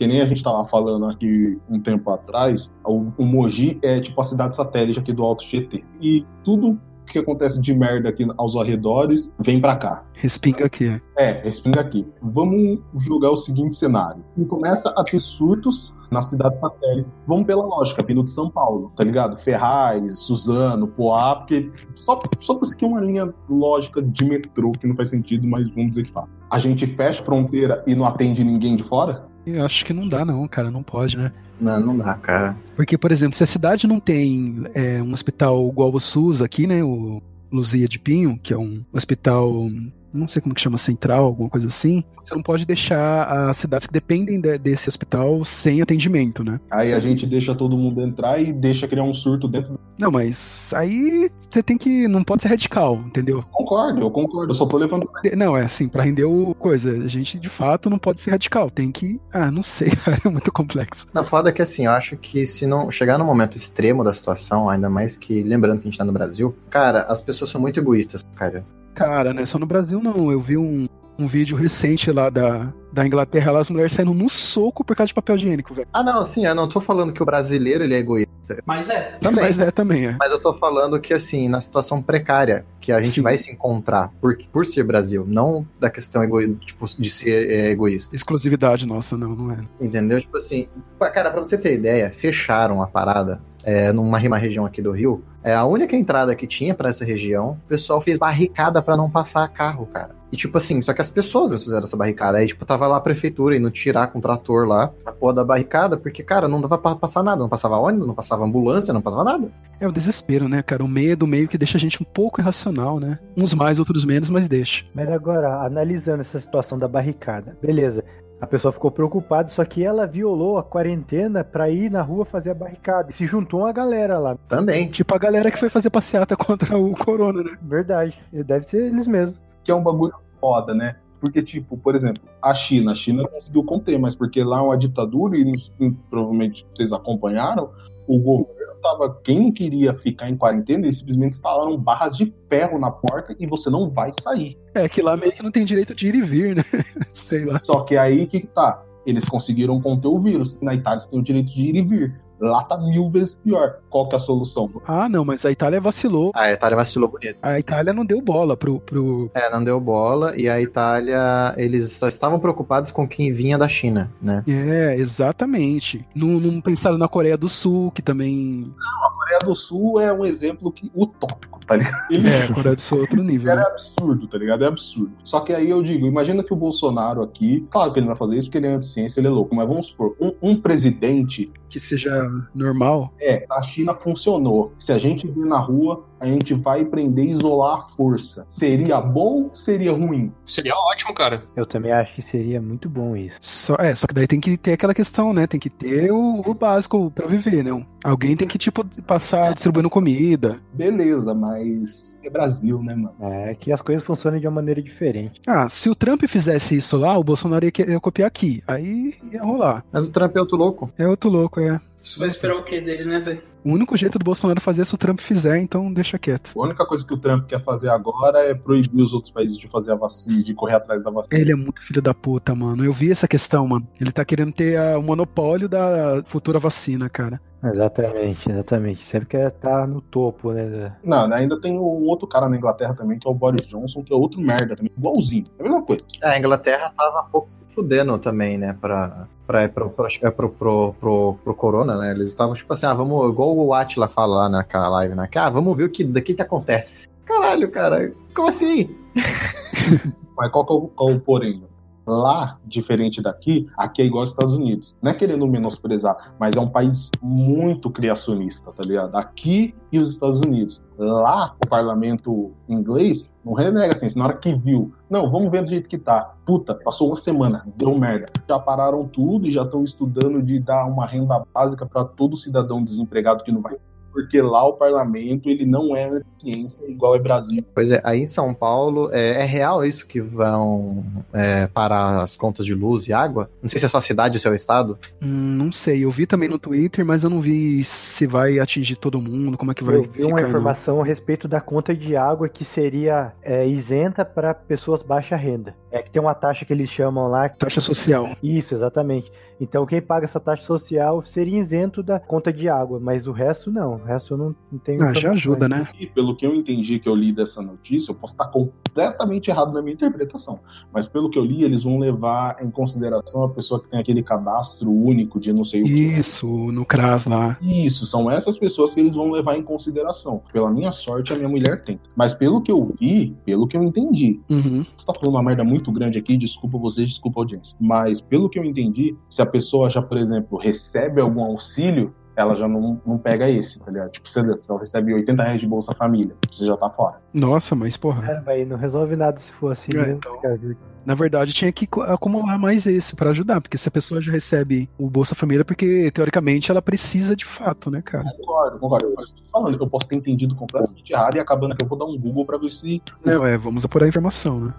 Que nem a gente estava falando aqui um tempo atrás, o, o Mogi é tipo a cidade satélite aqui do Alto GT. E tudo que acontece de merda aqui aos arredores vem para cá. Respinga aqui. É, respinga aqui. Vamos jogar o seguinte cenário. E começa a ter surtos na cidade satélite. Vamos pela lógica, vindo de São Paulo, tá ligado? Ferraz, Suzano, Poá, porque só, só pra seguir uma linha lógica de metrô que não faz sentido, mas vamos dizer que faz. A gente fecha fronteira e não atende ninguém de fora? Eu acho que não dá, não, cara. Não pode, né? Não, não dá, cara. Porque, por exemplo, se a cidade não tem é, um hospital igual o SUS aqui, né? O Luzia de Pinho, que é um hospital não sei como que chama, central, alguma coisa assim, você não pode deixar as cidades que dependem de, desse hospital sem atendimento, né? Aí a gente deixa todo mundo entrar e deixa criar um surto dentro. Não, mas aí você tem que. Não pode ser radical, entendeu? Concordo, eu concordo, eu só tô levando. Não, é assim, pra render o coisa, a gente de fato não pode ser radical, tem que. Ah, não sei, é muito complexo. Na foda é que assim, eu acho que se não chegar no momento extremo da situação, ainda mais que lembrando que a gente tá no Brasil, cara, as pessoas são muito egoístas, cara. Cara, não é só no Brasil não. Eu vi um, um vídeo recente lá da, da Inglaterra, lá as mulheres saindo no soco por causa de papel higiênico, velho. Ah, não, sim, eu não tô falando que o brasileiro ele é egoísta. Mas é. Também. Mas é também, é. Mas eu tô falando que, assim, na situação precária que a gente sim. vai se encontrar por, por ser Brasil, não da questão ego, tipo, de ser é, egoísta. Exclusividade nossa, não, não é. Entendeu? Tipo assim, cara, pra você ter ideia, fecharam a parada é, numa região aqui do Rio, é a única entrada que tinha para essa região, o pessoal fez barricada para não passar carro, cara. E tipo assim, só que as pessoas fizeram essa barricada. Aí, tipo, tava lá a prefeitura indo tirar com o trator lá a porra da barricada, porque, cara, não dava pra passar nada. Não passava ônibus, não passava ambulância, não passava nada. É o desespero, né, cara? O medo meio que deixa a gente um pouco irracional, né? Uns mais, outros menos, mas deixa. Mas agora, analisando essa situação da barricada, beleza. A pessoa ficou preocupada, só que ela violou a quarentena pra ir na rua fazer a barricada. E se juntou uma galera lá. Também. Tipo a galera que foi fazer passeata contra o corona, né? Verdade. Deve ser eles mesmos. Que é um bagulho foda, né? Porque, tipo, por exemplo, a China. A China conseguiu conter, mas porque lá é uma ditadura e, e provavelmente vocês acompanharam, o governo tava. Quem não queria ficar em quarentena, eles simplesmente instalaram barras de ferro na porta e você não vai sair. É que lá meio que não tem direito de ir e vir, né? Sei lá. Só que aí que tá? Eles conseguiram conter o vírus. Na Itália eles têm o direito de ir e vir. Lá tá mil vezes pior. Qual que é a solução? Ah, não, mas a Itália vacilou. A Itália vacilou bonito. A Itália não deu bola pro, pro. É, não deu bola. E a Itália, eles só estavam preocupados com quem vinha da China, né? É, exatamente. Não, não pensaram na Coreia do Sul, que também. Não, a Coreia do Sul é um exemplo que, utópico, tá ligado? É, a Coreia do Sul é outro nível. É né? absurdo, tá ligado? É absurdo. Só que aí eu digo, imagina que o Bolsonaro aqui, claro que ele não vai fazer isso porque ele é anti-ciência, ele é louco, mas vamos supor, um, um presidente. Que seja normal. É, a China funcionou. Se a gente vir na rua, a gente vai prender e isolar a força. Seria bom ou seria ruim? Seria ótimo, cara. Eu também acho que seria muito bom isso. Só, é, só que daí tem que ter aquela questão, né? Tem que ter o, o básico para viver, né? Alguém tem que, tipo, passar distribuindo comida. Beleza, mas é Brasil, né, mano? É que as coisas funcionam de uma maneira diferente. Ah, se o Trump fizesse isso lá, o Bolsonaro ia, ia copiar aqui. Aí ia rolar. Mas o Trump é outro louco. É outro louco, é. Você vai esperar o que dele, né, velho? O único jeito do Bolsonaro fazer é se o Trump fizer, então deixa quieto. A única coisa que o Trump quer fazer agora é proibir os outros países de fazer a vacina, de correr atrás da vacina. Ele é muito filho da puta, mano. Eu vi essa questão, mano. Ele tá querendo ter a- o monopólio da futura vacina, cara. Exatamente, exatamente. Sempre quer estar no topo, né? Não, ainda tem um outro cara na Inglaterra também, que é o Boris Johnson, que é outro merda também, igualzinho. É a mesma coisa. É, a Inglaterra tava um pouco se fudendo também, né, pra, pra, pro, pro, é, pro, pro, pro, pro Corona, né? Eles estavam tipo assim, ah, vamos, igual o Atila fala lá naquela live, né? que, Ah, vamos ver o que, daqui que acontece. Caralho, cara, como assim? Mas qual que é o, qual é o porém? Lá, diferente daqui, aqui é igual aos Estados Unidos. Não é querendo menosprezar, mas é um país muito criacionista, tá ligado? Aqui e os Estados Unidos. Lá, o parlamento inglês não renega assim, na hora que viu, não, vamos ver do jeito que tá. Puta, passou uma semana, deu merda. Já pararam tudo e já estão estudando de dar uma renda básica para todo cidadão desempregado que não vai porque lá o parlamento ele não é ciência igual é Brasil. Pois é, aí em São Paulo, é, é real isso que vão é, parar as contas de luz e água? Não sei se é sua cidade ou seu estado. Hum, não sei, eu vi também no Twitter, mas eu não vi se vai atingir todo mundo, como é que vai Eu vi uma ficar, não. informação a respeito da conta de água que seria é, isenta para pessoas baixa renda. É que tem uma taxa que eles chamam lá. Taxa social. Isso, exatamente. Então quem paga essa taxa social seria isento da conta de água, mas o resto não. O resto eu não, não tenho. Ah, já ajuda, né? E pelo que eu entendi que eu li dessa notícia, eu posso estar completamente errado na minha interpretação, mas pelo que eu li, eles vão levar em consideração a pessoa que tem aquele cadastro único de não sei o que. Isso, no CRAS lá. Isso, são essas pessoas que eles vão levar em consideração. Pela minha sorte, a minha mulher tem. Mas pelo que eu vi, pelo que eu entendi, Uhum. você tá falando uma merda muito grande aqui, desculpa vocês, desculpa a audiência. Mas pelo que eu entendi, se a pessoa já, por exemplo, recebe algum auxílio, ela já não, não pega esse, tá ligado? Tipo, se ela recebe 80 reais de Bolsa Família, você já tá fora. Nossa, mas porra. Aí não resolve nada se for assim. É, né? então. Cara, Na verdade, tinha que acumular mais esse pra ajudar, porque se a pessoa já recebe o Bolsa Família, porque teoricamente ela precisa de fato, né, cara? Concordo, concordo. Eu estou falando que eu posso ter entendido completamente errado e acabando aqui eu vou dar um Google pra ver se. Não, é, vamos apurar a informação, né?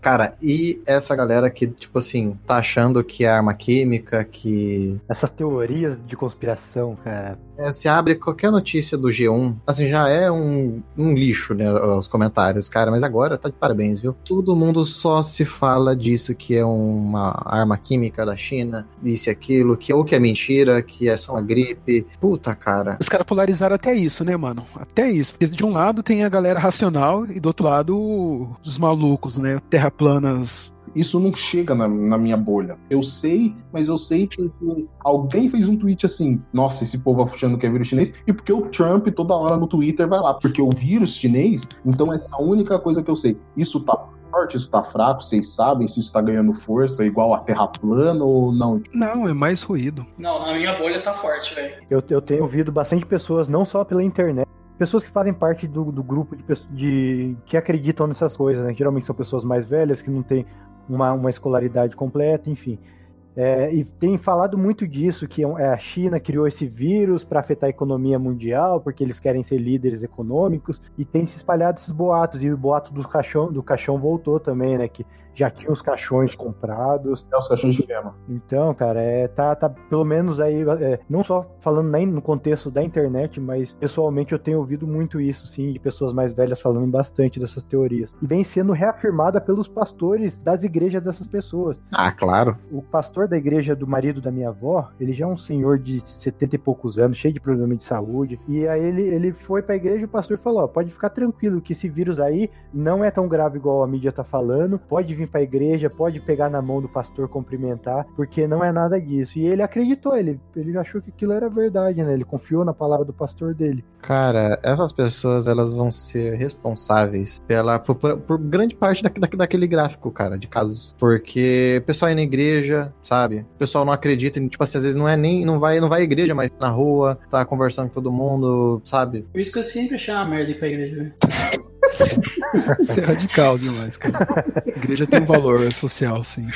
Cara, e essa galera que, tipo assim, tá achando que é arma química, que Essas teorias de conspiração, cara. É, se abre qualquer notícia do G1, assim, já é um, um lixo, né, os comentários, cara, mas agora tá de parabéns, viu? Todo mundo só se fala disso, que é uma arma química da China, isso e aquilo, que ou que é mentira, que é só uma gripe. Puta, cara. Os caras polarizaram até isso, né, mano? Até isso. Porque de um lado tem a galera racional e do outro lado os malucos, né? Terraplanas. Isso não chega na, na minha bolha. Eu sei, mas eu sei porque alguém fez um tweet assim: nossa, esse povo achando que é vírus chinês, e porque o Trump toda hora no Twitter vai lá, porque o vírus chinês, então essa é a única coisa que eu sei. Isso tá forte, isso tá fraco, vocês sabem se isso tá ganhando força igual a Terra plana ou não? Não, é mais ruído. Não, na minha bolha tá forte, velho. Eu, eu tenho ouvido bastante pessoas, não só pela internet, pessoas que fazem parte do, do grupo de, de que acreditam nessas coisas, né? Geralmente são pessoas mais velhas que não têm uma, uma escolaridade completa, enfim. É, e tem falado muito disso, que é, a China criou esse vírus para afetar a economia mundial, porque eles querem ser líderes econômicos, e tem se espalhado esses boatos, e o boato do caixão, do caixão voltou também, né? Que já tinha os caixões comprados. É os cachorros de fema. Então, cara, é, tá, tá pelo menos aí, é, não só falando nem no contexto da internet, mas pessoalmente eu tenho ouvido muito isso, sim, de pessoas mais velhas falando bastante dessas teorias. E vem sendo reafirmada pelos pastores das igrejas dessas pessoas. Ah, claro. O pastor da igreja do marido da minha avó, ele já é um senhor de 70 e poucos anos, cheio de problema de saúde. E aí ele, ele foi pra igreja e o pastor falou: ó, pode ficar tranquilo que esse vírus aí não é tão grave igual a mídia tá falando. Pode vir pra igreja, pode pegar na mão do pastor cumprimentar, porque não é nada disso. E ele acreditou, ele, ele achou que aquilo era verdade, né? Ele confiou na palavra do pastor dele. Cara, essas pessoas, elas vão ser responsáveis pela, por, por- por grande parte da, da- daquele gráfico, cara, de casos. Porque o pessoal ir na igreja, sabe? O pessoal não acredita, em- tipo assim, às vezes não é nem, não vai, não vai à igreja, mas na rua, tá conversando com todo mundo, sabe? Por isso que eu sempre achei uma merda ir pra igreja, velho. Isso é radical demais, cara. A igreja tem um valor social, sim.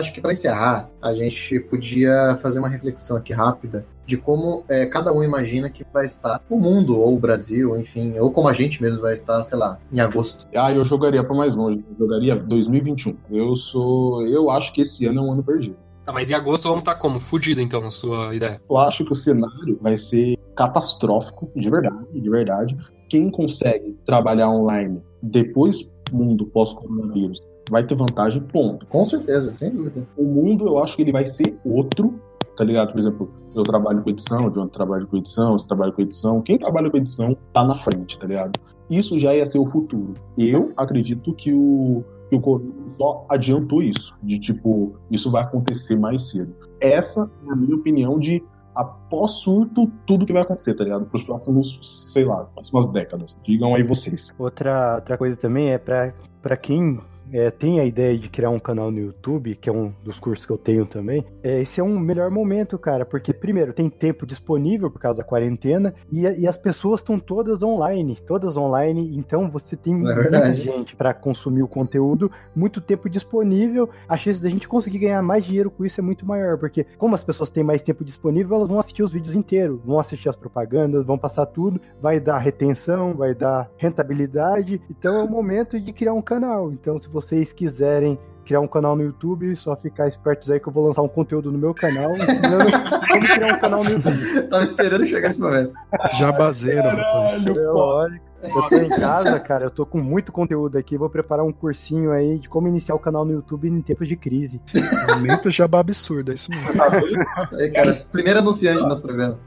acho que para encerrar, a gente podia fazer uma reflexão aqui rápida de como é, cada um imagina que vai estar o mundo, ou o Brasil, enfim, ou como a gente mesmo vai estar, sei lá, em agosto. Ah, eu jogaria pra mais longe. Eu jogaria 2021. Eu sou. Eu acho que esse ano é um ano perdido. Tá, mas em agosto vamos estar como? Fudido, então, na sua ideia. Eu acho que o cenário vai ser catastrófico, de verdade, de verdade. Quem consegue trabalhar online depois do mundo pós-coronavírus vai ter vantagem, ponto. Com certeza, sem dúvida. O mundo, eu acho que ele vai ser outro, tá ligado? Por exemplo, eu trabalho com edição, o John trabalha com edição, você trabalha com edição. Quem trabalha com edição tá na frente, tá ligado? Isso já ia ser o futuro. Eu acredito que o, que o só adiantou isso, de tipo, isso vai acontecer mais cedo. Essa é a minha opinião de após surto, tudo que vai acontecer, tá ligado? Pros próximos, sei lá, próximas décadas. Digam aí vocês. Outra, outra coisa também é pra quem é, tem a ideia de criar um canal no YouTube, que é um dos cursos que eu tenho também, é, esse é um melhor momento, cara, porque primeiro tem tempo disponível por causa da quarentena e, e as pessoas estão todas online, todas online, então você tem muita verdade. gente para consumir o conteúdo, muito tempo disponível, a chance da gente conseguir ganhar mais dinheiro com isso é muito maior, porque como as pessoas têm mais tempo disponível, elas vão assistir os vídeos inteiros, vão assistir as propagandas, vão passar tudo, vai dar retenção, vai dar rentabilidade, então é o momento de criar um canal. Então, se vocês quiserem criar um canal no YouTube, só ficar espertos aí que eu vou lançar um conteúdo no meu canal ensinando como criar um canal no YouTube. Tava esperando chegar esse momento. Jabazeiro, rapaz. É lógico. Eu tô em casa, cara, eu tô com muito conteúdo aqui, vou preparar um cursinho aí de como iniciar o canal no YouTube em tempos de crise. Momento jabá absurdo, é isso mesmo. Isso aí, cara. Primeiro anunciante do nosso programa.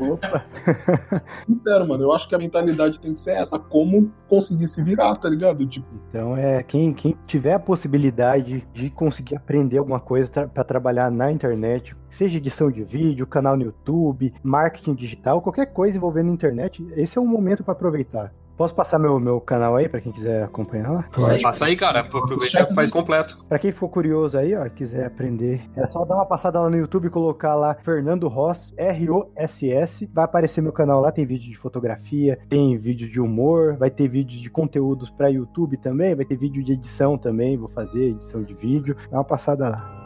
Opa, Sincero, mano, eu acho que a mentalidade tem que ser essa, como conseguir se virar, tá ligado? Tipo, então é quem, quem tiver a possibilidade de conseguir aprender alguma coisa tra para trabalhar na internet, seja edição de vídeo, canal no YouTube, marketing digital, qualquer coisa envolvendo internet, esse é um momento para aproveitar. Posso passar meu, meu canal aí para quem quiser acompanhar lá? Passa Passa aí, cara. Aproveita e faz completo. Pra quem for curioso aí, ó, quiser aprender, é só dar uma passada lá no YouTube e colocar lá Fernando Ross, R-O-S-S. Vai aparecer meu canal lá, tem vídeo de fotografia, tem vídeo de humor, vai ter vídeo de conteúdos pra YouTube também, vai ter vídeo de edição também, vou fazer edição de vídeo. Dá uma passada lá.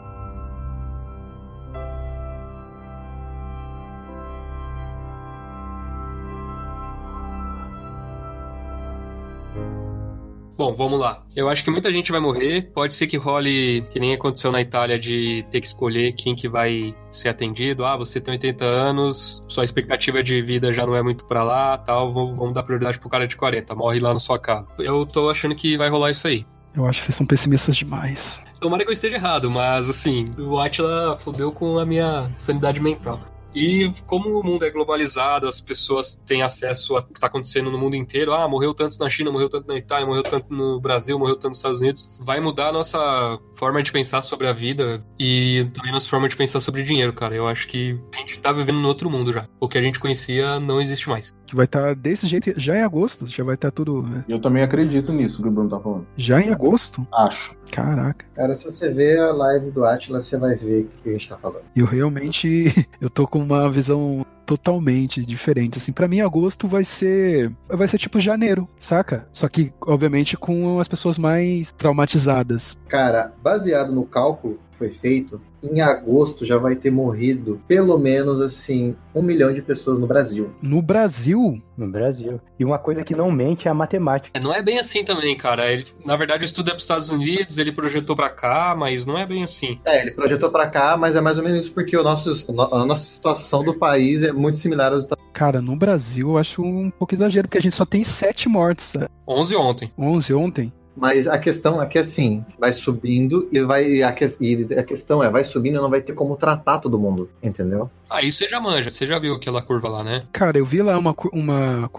Bom, vamos lá. Eu acho que muita gente vai morrer. Pode ser que role, que nem aconteceu na Itália, de ter que escolher quem que vai ser atendido. Ah, você tem 80 anos, sua expectativa de vida já não é muito pra lá, tal. Vamos, vamos dar prioridade pro cara de 40. Morre lá na sua casa. Eu tô achando que vai rolar isso aí. Eu acho que vocês são pessimistas demais. Tomara que eu esteja errado, mas assim, o Atila fodeu com a minha sanidade mental. E como o mundo é globalizado, as pessoas têm acesso ao que está acontecendo no mundo inteiro. Ah, morreu tanto na China, morreu tanto na Itália, morreu tanto no Brasil, morreu tanto nos Estados Unidos. Vai mudar a nossa forma de pensar sobre a vida e também a nossa forma de pensar sobre dinheiro, cara. Eu acho que a gente tá vivendo no outro mundo já. O que a gente conhecia não existe mais. Que vai estar desse jeito já em agosto, já vai estar tudo. né? eu também acredito nisso que o Bruno tá falando. Já em agosto? Acho. Caraca. Cara, se você ver a live do Atlas, você vai ver o que a gente tá falando. Eu realmente eu tô com uma visão totalmente diferente. Assim, para mim agosto vai ser vai ser tipo janeiro, saca? Só que obviamente com as pessoas mais traumatizadas. Cara, baseado no cálculo que foi feito, em agosto já vai ter morrido pelo menos assim um milhão de pessoas no Brasil. No Brasil, No Brasil. E uma coisa que não mente é a matemática. É, Não é bem assim também, cara. Ele, na verdade, o estudo é para os Estados Unidos, ele projetou para cá, mas não é bem assim. É, ele projetou pra cá, mas é mais ou menos isso porque o nosso, a nossa situação do país é muito similar aos Estados cara, no Brasil eu acho um pouco exagero, porque a gente só tem sete mortes. é, 11 ontem. 11 ontem. Mas a questão é que assim, vai subindo e vai. A, que- e a questão é, vai subindo e não vai ter como tratar todo mundo, entendeu? Aí você já manja, você já viu aquela curva lá, né? Cara, eu vi lá uma, uma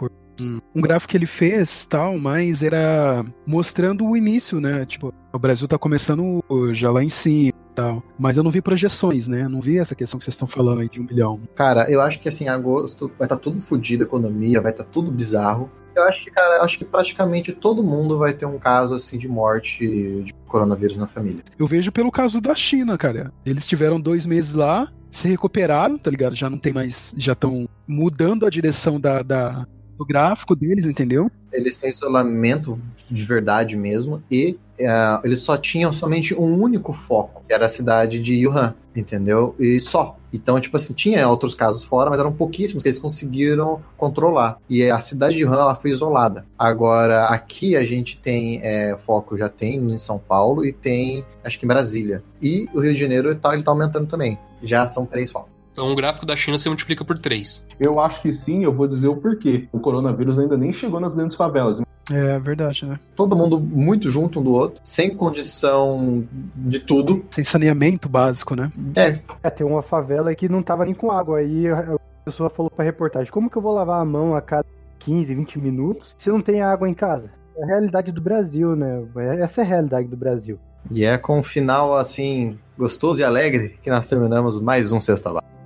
um- gráfico que ele fez, tal, mas era mostrando o início, né? Tipo, o Brasil tá começando já lá em cima e tal. Mas eu não vi projeções, né? Eu não vi essa questão que vocês estão falando aí de um milhão. Cara, eu acho que assim, em agosto vai estar tudo fodido a economia, vai estar tudo bizarro. Eu acho que, cara, acho que praticamente todo mundo vai ter um caso assim de morte de coronavírus na família. Eu vejo pelo caso da China, cara. Eles tiveram dois meses lá, se recuperaram, tá ligado? Já não tem mais. Já estão mudando a direção da, da, fotográfico deles, entendeu? Eles têm isolamento de verdade mesmo e é, eles só tinham somente um único foco, que era a cidade de Wuhan, entendeu? E só. Então, tipo assim, tinha outros casos fora, mas eram pouquíssimos que eles conseguiram controlar. E a cidade de Wuhan, ela foi isolada. Agora, aqui a gente tem é, foco, já tem em São Paulo e tem, acho que em Brasília. E o Rio de Janeiro, tá, ele tá aumentando também. Já são três focos. Então o gráfico da China se multiplica por 3. Eu acho que sim, eu vou dizer o porquê. O coronavírus ainda nem chegou nas grandes favelas. É verdade, né? Todo mundo muito junto um do outro, sem condição de tudo. Sem saneamento básico, né? É, É, tem uma favela que não tava nem com água. Aí a pessoa falou pra reportagem: como que eu vou lavar a mão a cada 15, 20 minutos se não tem água em casa? É a realidade do Brasil, né? Essa é a realidade do Brasil. e é com um final assim, gostoso e alegre, que nós terminamos mais um Sexta Básica.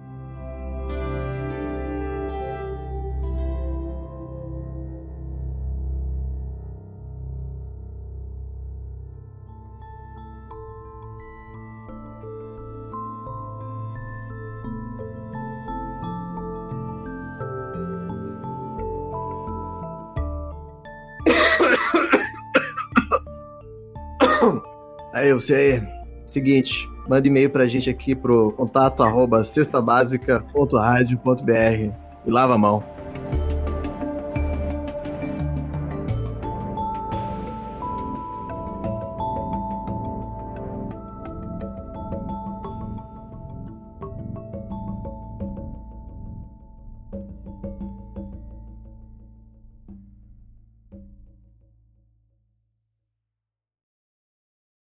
Você aí. Seguinte, manda e-mail pra gente aqui pro contato arroba cestabásica.radio.br e lava a mão.